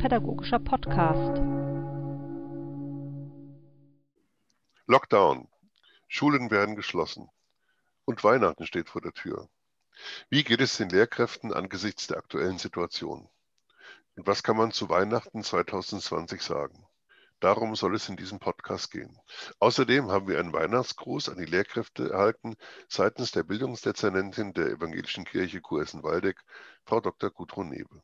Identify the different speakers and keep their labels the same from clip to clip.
Speaker 1: Pädagogischer Podcast.
Speaker 2: Lockdown. Schulen werden geschlossen. Und Weihnachten steht vor der Tür. Wie geht es den Lehrkräften angesichts der aktuellen Situation? Und was kann man zu Weihnachten 2020 sagen? Darum soll es in diesem Podcast gehen. Außerdem haben wir einen Weihnachtsgruß an die Lehrkräfte erhalten seitens der Bildungsdezernentin der Evangelischen Kirche Kurhessen-Waldeck, Frau Dr. Gudrun Nebel.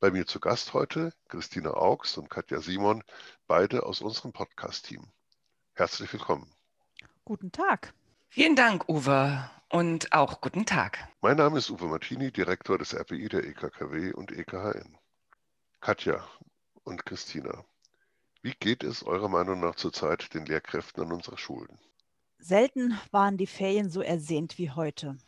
Speaker 2: Bei mir zu Gast heute Christina Augs und Katja Simon, beide aus unserem Podcast-Team. Herzlich willkommen.
Speaker 3: Guten Tag.
Speaker 4: Vielen Dank, Uwe, und auch guten Tag.
Speaker 2: Mein Name ist Uwe Martini, Direktor des RPI der EKKW und EKHN. Katja und Christina, wie geht es eurer Meinung nach zurzeit den Lehrkräften an unserer Schulen?
Speaker 3: Selten waren die Ferien so ersehnt wie heute.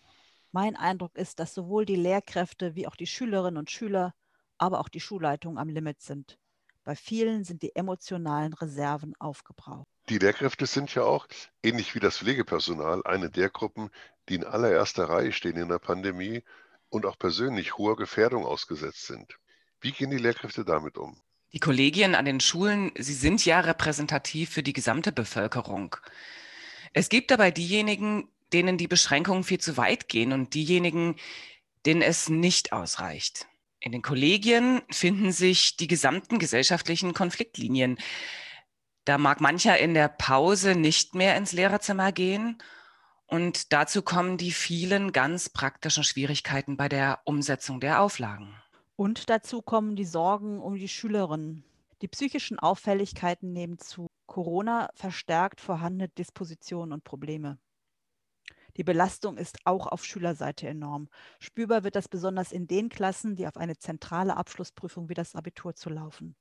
Speaker 3: Mein Eindruck ist, dass sowohl die Lehrkräfte wie auch die Schülerinnen und Schüler, aber auch die Schulleitungen am Limit sind. Bei vielen sind die emotionalen Reserven aufgebraucht.
Speaker 2: Die Lehrkräfte sind ja auch, ähnlich wie das Pflegepersonal, eine der Gruppen, die in allererster Reihe stehen in der Pandemie und auch persönlich hoher Gefährdung ausgesetzt sind. Wie gehen die Lehrkräfte damit um?
Speaker 4: Die Kollegien an den Schulen, sie sind ja repräsentativ für die gesamte Bevölkerung. Es gibt dabei diejenigen, denen die Beschränkungen viel zu weit gehen und diejenigen, denen es nicht ausreicht. In den Kollegien finden sich die gesamten gesellschaftlichen Konfliktlinien. Da mag mancher in der Pause nicht mehr ins Lehrerzimmer gehen. Und dazu kommen die vielen ganz praktischen Schwierigkeiten bei der Umsetzung der Auflagen.
Speaker 3: Und dazu kommen die Sorgen um die Schülerinnen. Die psychischen Auffälligkeiten nehmen zu. Corona verstärkt vorhandene Dispositionen und Probleme. Die Belastung ist auch auf Schülerseite enorm. Spürbar wird das besonders in den Klassen, die auf eine zentrale Abschlussprüfung wie das Abitur zu laufen.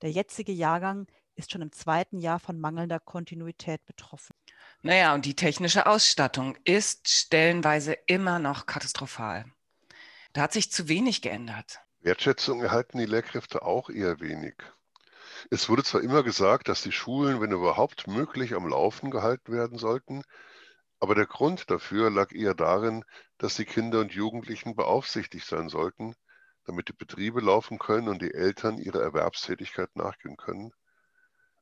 Speaker 3: Der jetzige Jahrgang ist schon im zweiten Jahr von mangelnder Kontinuität betroffen.
Speaker 4: Naja, und die technische Ausstattung ist stellenweise immer noch katastrophal. Da hat sich zu wenig geändert.
Speaker 2: Wertschätzung erhalten die Lehrkräfte auch eher wenig. Es wurde zwar immer gesagt, dass die Schulen, wenn überhaupt möglich, am Laufen gehalten werden sollten, aber der Grund dafür lag eher darin, dass die Kinder und Jugendlichen beaufsichtigt sein sollten, damit die Betriebe laufen können und die Eltern ihrer Erwerbstätigkeit nachgehen können.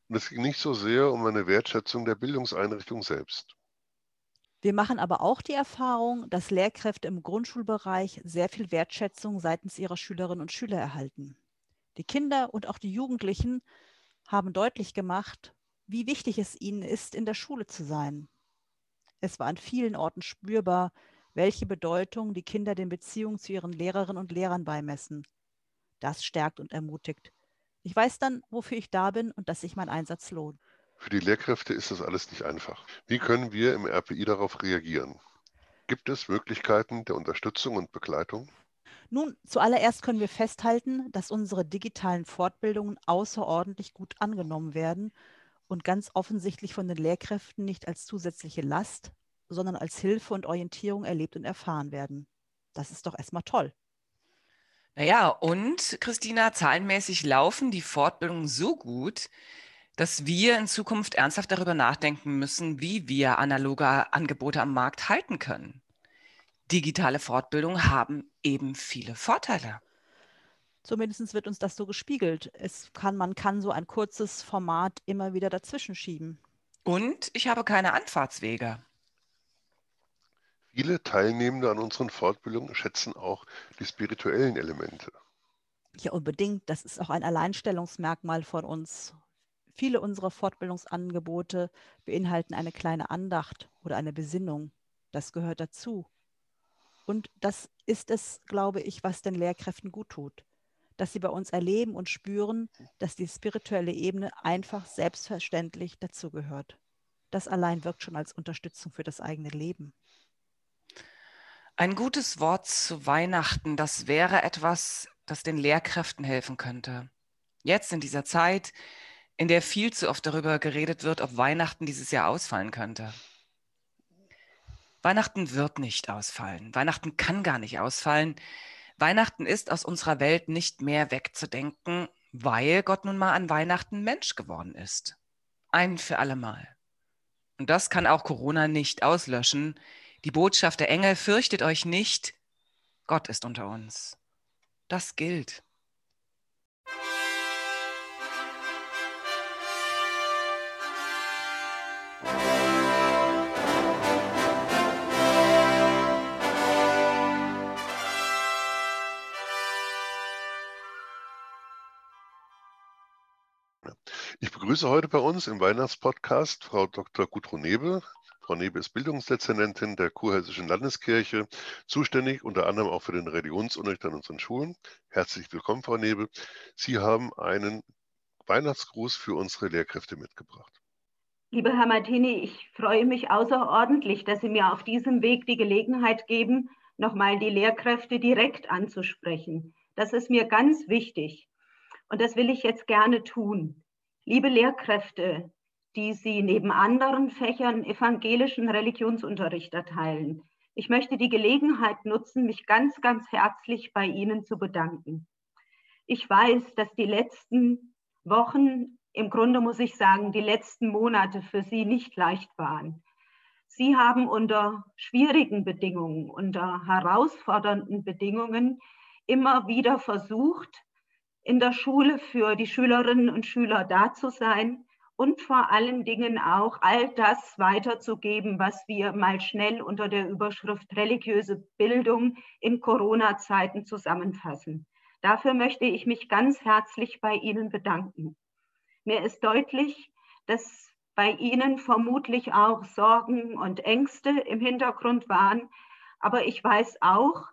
Speaker 2: Und es ging nicht so sehr um eine Wertschätzung der Bildungseinrichtung selbst.
Speaker 3: Wir machen aber auch die Erfahrung, dass Lehrkräfte im Grundschulbereich sehr viel Wertschätzung seitens ihrer Schülerinnen und Schüler erhalten. Die Kinder und auch die Jugendlichen haben deutlich gemacht, wie wichtig es ihnen ist, in der Schule zu sein. Es war an vielen Orten spürbar, welche Bedeutung die Kinder den Beziehungen zu ihren Lehrerinnen und Lehrern beimessen. Das stärkt und ermutigt. Ich weiß dann, wofür ich da bin und dass sich mein Einsatz lohnt.
Speaker 2: Für die Lehrkräfte ist das alles nicht einfach. Wie können wir im RPI darauf reagieren? Gibt es Möglichkeiten der Unterstützung und Begleitung?
Speaker 3: Nun, zuallererst können wir festhalten, dass unsere digitalen Fortbildungen außerordentlich gut angenommen werden und ganz offensichtlich von den Lehrkräften nicht als zusätzliche Last, sondern als Hilfe und Orientierung erlebt und erfahren werden. Das ist doch erstmal toll.
Speaker 4: Naja, und Christina, zahlenmäßig laufen die Fortbildungen so gut, dass wir in Zukunft ernsthaft darüber nachdenken müssen, wie wir analoge Angebote am Markt halten können. Digitale Fortbildungen haben eben viele Vorteile.
Speaker 3: Zumindest wird uns das so gespiegelt. Es kann, man kann so ein kurzes Format immer wieder dazwischen schieben.
Speaker 4: Und ich habe keine Anfahrtswege.
Speaker 2: Viele Teilnehmende an unseren Fortbildungen schätzen auch die spirituellen Elemente.
Speaker 3: Ja, unbedingt. Das ist auch ein Alleinstellungsmerkmal von uns. Viele unserer Fortbildungsangebote beinhalten eine kleine Andacht oder eine Besinnung. Das gehört dazu. Und das ist es, glaube ich, was den Lehrkräften gut tut. Dass sie bei uns erleben und spüren, dass die spirituelle Ebene einfach selbstverständlich dazugehört. Das allein wirkt schon als Unterstützung für das eigene Leben.
Speaker 4: Ein gutes Wort zu Weihnachten, das wäre etwas, das den Lehrkräften helfen könnte. Jetzt in dieser Zeit, in der viel zu oft darüber geredet wird, ob Weihnachten dieses Jahr ausfallen könnte. Weihnachten wird nicht ausfallen. Weihnachten kann gar nicht ausfallen. Weihnachten ist aus unserer Welt nicht mehr wegzudenken, weil Gott nun mal an Weihnachten Mensch geworden ist. Ein für allemal. Und das kann auch Corona nicht auslöschen. Die Botschaft der Engel, fürchtet euch nicht, Gott ist unter uns. Das gilt.
Speaker 2: Ich begrüße heute bei uns im Weihnachtspodcast Frau Dr. Gudrun Nebe. Frau Nebe ist Bildungsdezernentin der Kurhessischen Landeskirche, zuständig unter anderem auch für den Religionsunterricht an unseren Schulen. Herzlich willkommen, Frau Nebe. Sie haben einen Weihnachtsgruß für unsere Lehrkräfte mitgebracht.
Speaker 5: Lieber Herr Martini, ich freue mich außerordentlich, dass Sie mir auf diesem Weg die Gelegenheit geben, nochmal die Lehrkräfte direkt anzusprechen. Das ist mir ganz wichtig. Und das will ich jetzt gerne tun. Liebe Lehrkräfte, die Sie neben anderen Fächern evangelischen Religionsunterricht erteilen, ich möchte die Gelegenheit nutzen, mich ganz, ganz herzlich bei Ihnen zu bedanken. Ich weiß, dass die letzten Wochen, im Grunde muss ich sagen, die letzten Monate für Sie nicht leicht waren. Sie haben unter schwierigen Bedingungen, unter herausfordernden Bedingungen immer wieder versucht, in der Schule für die Schülerinnen und Schüler da zu sein und vor allen Dingen auch all das weiterzugeben, was wir mal schnell unter der Überschrift religiöse Bildung in Corona-Zeiten zusammenfassen. Dafür möchte ich mich ganz herzlich bei Ihnen bedanken. Mir ist deutlich, dass bei Ihnen vermutlich auch Sorgen und Ängste im Hintergrund waren, aber ich weiß auch,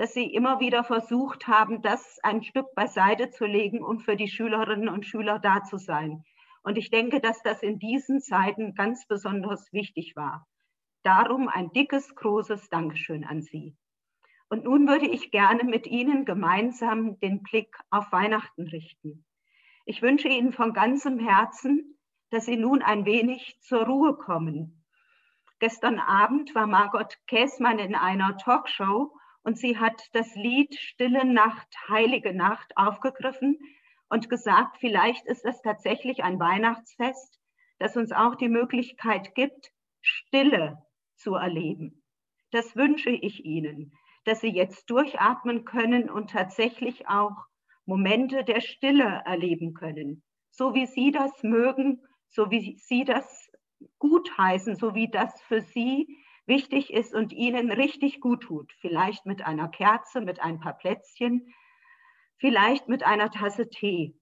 Speaker 5: dass sie immer wieder versucht haben, das ein Stück beiseite zu legen, um für die Schülerinnen und Schüler da zu sein. Und ich denke, dass das in diesen Zeiten ganz besonders wichtig war. Darum ein dickes, großes Dankeschön an Sie. Und nun würde ich gerne mit Ihnen gemeinsam den Blick auf Weihnachten richten. Ich wünsche Ihnen von ganzem Herzen, dass Sie nun ein wenig zur Ruhe kommen. Gestern Abend war Margot Käßmann in einer Talkshow und sie hat das Lied Stille Nacht, Heilige Nacht aufgegriffen und gesagt, vielleicht ist es tatsächlich ein Weihnachtsfest, das uns auch die Möglichkeit gibt, Stille zu erleben. Das wünsche ich Ihnen, dass Sie jetzt durchatmen können und tatsächlich auch Momente der Stille erleben können, so wie Sie das mögen, so wie Sie das gutheißen, so wie das für Sie wichtig ist und Ihnen richtig gut tut. Vielleicht mit einer Kerze, mit ein paar Plätzchen, vielleicht mit einer Tasse Tee.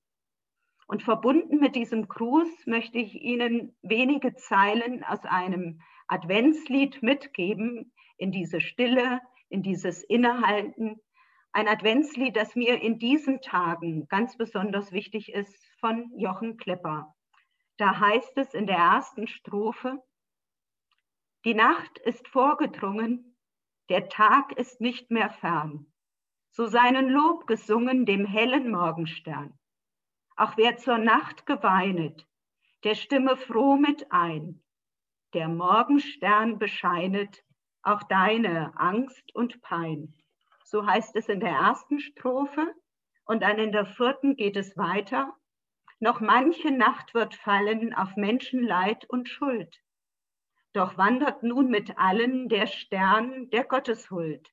Speaker 5: Und verbunden mit diesem Gruß möchte ich Ihnen wenige Zeilen aus einem Adventslied mitgeben in diese Stille, in dieses Innehalten. Ein Adventslied, das mir in diesen Tagen ganz besonders wichtig ist, von Jochen Klepper. Da heißt es in der ersten Strophe, die Nacht ist vorgedrungen, der Tag ist nicht mehr fern. So seinen Lob gesungen dem hellen Morgenstern. Auch wer zur Nacht geweinet, der stimme froh mit ein. Der Morgenstern bescheinet auch deine Angst und Pein. So heißt es in der ersten Strophe und dann in der vierten geht es weiter. Noch manche Nacht wird fallen auf Menschenleid und Schuld. Doch wandert nun mit allen der Stern der Gotteshuld.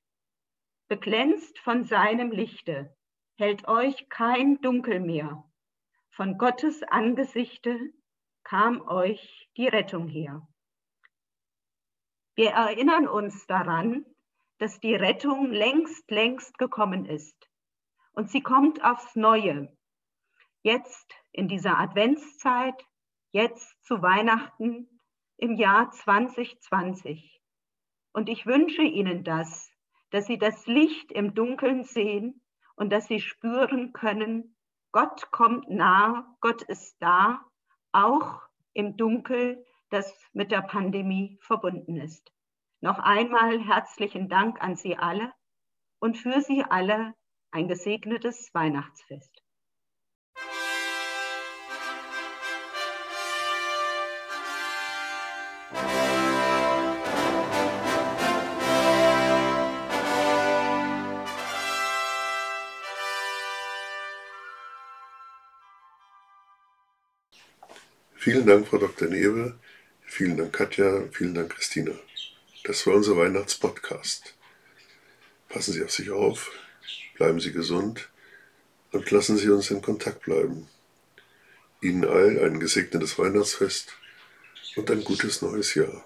Speaker 5: Beglänzt von seinem Lichte, hält euch kein Dunkel mehr. Von Gottes Angesichte kam euch die Rettung her. Wir erinnern uns daran, dass die Rettung längst, längst gekommen ist. Und sie kommt aufs Neue. Jetzt in dieser Adventszeit, jetzt zu Weihnachten, im Jahr 2020. Und ich wünsche Ihnen das, dass Sie das Licht im Dunkeln sehen und dass Sie spüren können, Gott kommt nah, Gott ist da, auch im Dunkel, das mit der Pandemie verbunden ist. Noch einmal herzlichen Dank an Sie alle und für Sie alle ein gesegnetes Weihnachtsfest.
Speaker 2: Vielen Dank, Frau Dr. Newe. Vielen Dank, Katja. Vielen Dank, Christina. Das war unser Weihnachtspodcast. Passen Sie auf sich auf, bleiben Sie gesund und lassen Sie uns in Kontakt bleiben. Ihnen allen ein gesegnetes Weihnachtsfest Und ein gutes neues Jahr.